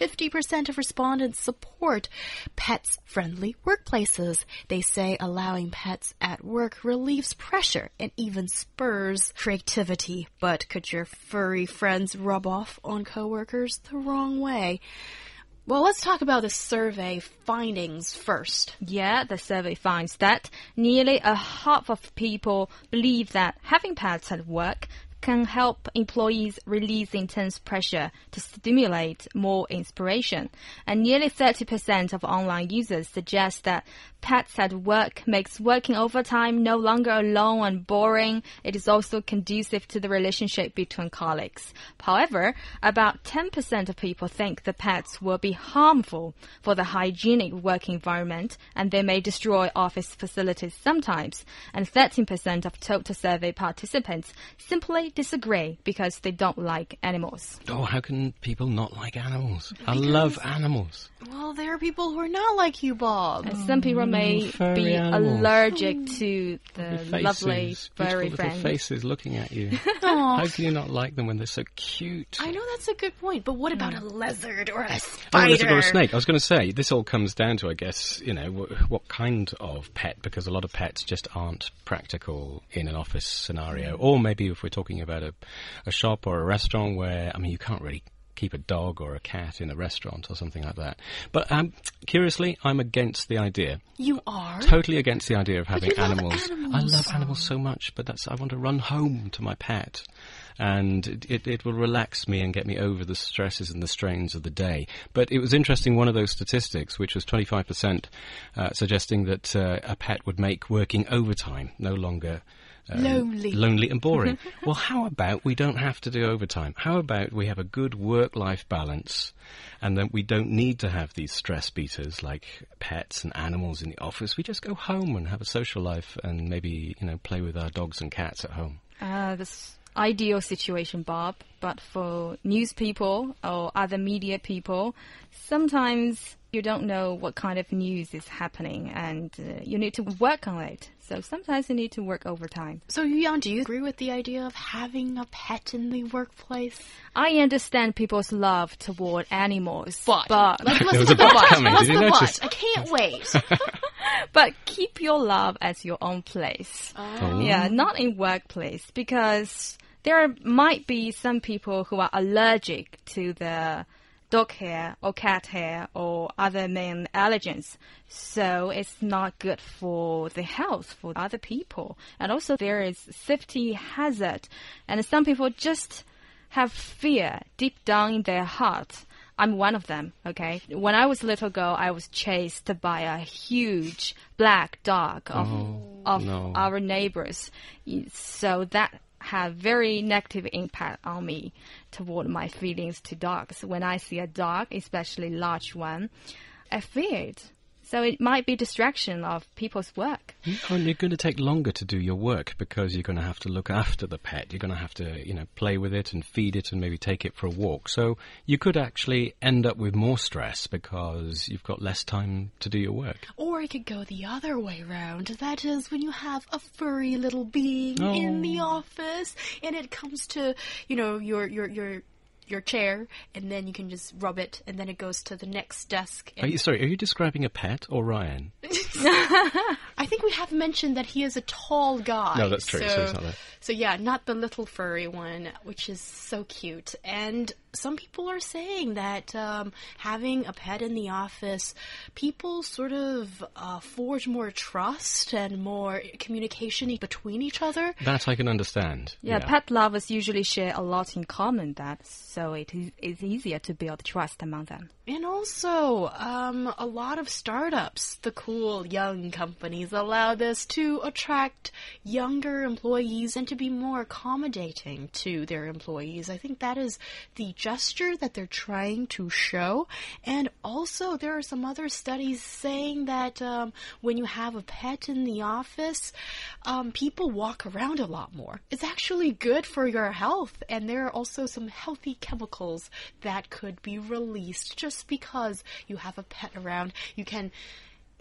50% of respondents support pets friendly workplaces. They say allowing pets at work relieves pressure and even spurs creativity. But could your furry friends rub off on coworkers the wrong way? Well, let's talk about the survey findings first. Yeah, the survey finds that nearly a half of people believe that having pets at work can help employees release intense pressure to stimulate more inspiration. And nearly 30% of online users suggest that pets at work makes working overtime no longer alone and boring. It is also conducive to the relationship between colleagues. However, about 10% of people think the pets will be harmful for the hygienic work environment and they may destroy office facilities sometimes. And 13% of total survey participants simply disagree because they don't like animals. Oh, how can people not like animals? I love animals. Well, there are people who are not like you, Bob. And some people mm, may furry be animals. allergic hmm. to the faces, lovely furry friends. faces looking at you. How can you not like them when they're so cute? I know that's a good point, but what about a hmm. lizard or a Oh, spider? there's got a snake. I was going to say this all comes down to, I guess, you know, wh- what kind of pet, because a lot of pets just aren't practical in an office scenario, hmm. or maybe if we're talking about a, a shop or a restaurant where, I mean, you can't really keep a dog or a cat in a restaurant or something like that. But um, curiously, I'm against the idea. You are? Totally against the idea of having love animals. I love animals so much, but that's I want to run home to my pet, and it, it, it will relax me and get me over the stresses and the strains of the day. But it was interesting. One of those statistics, which was 25 percent, uh, suggesting that uh, a pet would make working overtime no longer. Um, Lonely. lonely and boring. well, how about we don't have to do overtime? How about we have a good work-life balance, and then we don't need to have these stress beaters like pets and animals in the office. We just go home and have a social life, and maybe you know play with our dogs and cats at home. Uh, this ideal situation, Bob. But for news people or other media people, sometimes you don't know what kind of news is happening, and uh, you need to work on it. So sometimes you need to work overtime. So, Yu Yang, do you agree with the idea of having a pet in the workplace? I understand people's love toward animals, But, but let's was the but but. coming. What's Did the notice? but? I can't wait. but keep your love at your own place. Oh. oh. Yeah, not in workplace because there might be some people who are allergic to the dog hair or cat hair or other main allergens. So it's not good for the health for other people. And also there is safety hazard. And some people just have fear deep down in their heart. I'm one of them, okay? When I was a little girl, I was chased by a huge black dog of, oh, of no. our neighbors. So that had very negative impact on me toward my feelings to dogs. When I see a dog, especially large one, I fear it. So it might be distraction of people's work. Oh, and you're going to take longer to do your work because you're going to have to look after the pet. You're going to have to, you know, play with it and feed it and maybe take it for a walk. So you could actually end up with more stress because you've got less time to do your work. or it could go the other way around. That is, when you have a furry little being oh. in the office, and it comes to, you know, your your your your chair, and then you can just rub it, and then it goes to the next desk. Are you sorry? Are you describing a pet or Ryan? I think we have mentioned that he is a tall guy. No, that's true, so he's not so yeah, not the little furry one, which is so cute. And some people are saying that um, having a pet in the office, people sort of uh, forge more trust and more communication between each other. That I can understand. Yeah, pet lovers usually share a lot in common. That so so it is it's easier to build trust among them. And also, um, a lot of startups, the cool young companies, allow this to attract younger employees and to be more accommodating to their employees. I think that is the gesture that they're trying to show. And also, there are some other studies saying that um, when you have a pet in the office, um, people walk around a lot more. It's actually good for your health, and there are also some healthy chemicals that could be released just because you have a pet around. You can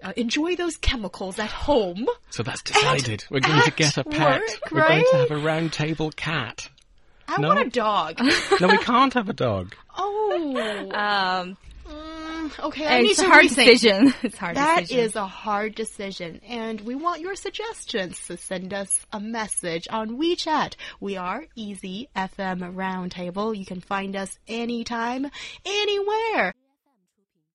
uh, enjoy those chemicals at home. So that's decided. We're going to get a pet. work, We're going to have a round table cat. I No. want a dog. No, we can't have a dog. oh, Um, mm, okay. I need it's to a hard rethink. decision. It's a hard That decision. is a hard decision, and we want your suggestions. So send us a message on WeChat. We are Easy FM Roundtable. You can find us anytime, anywhere.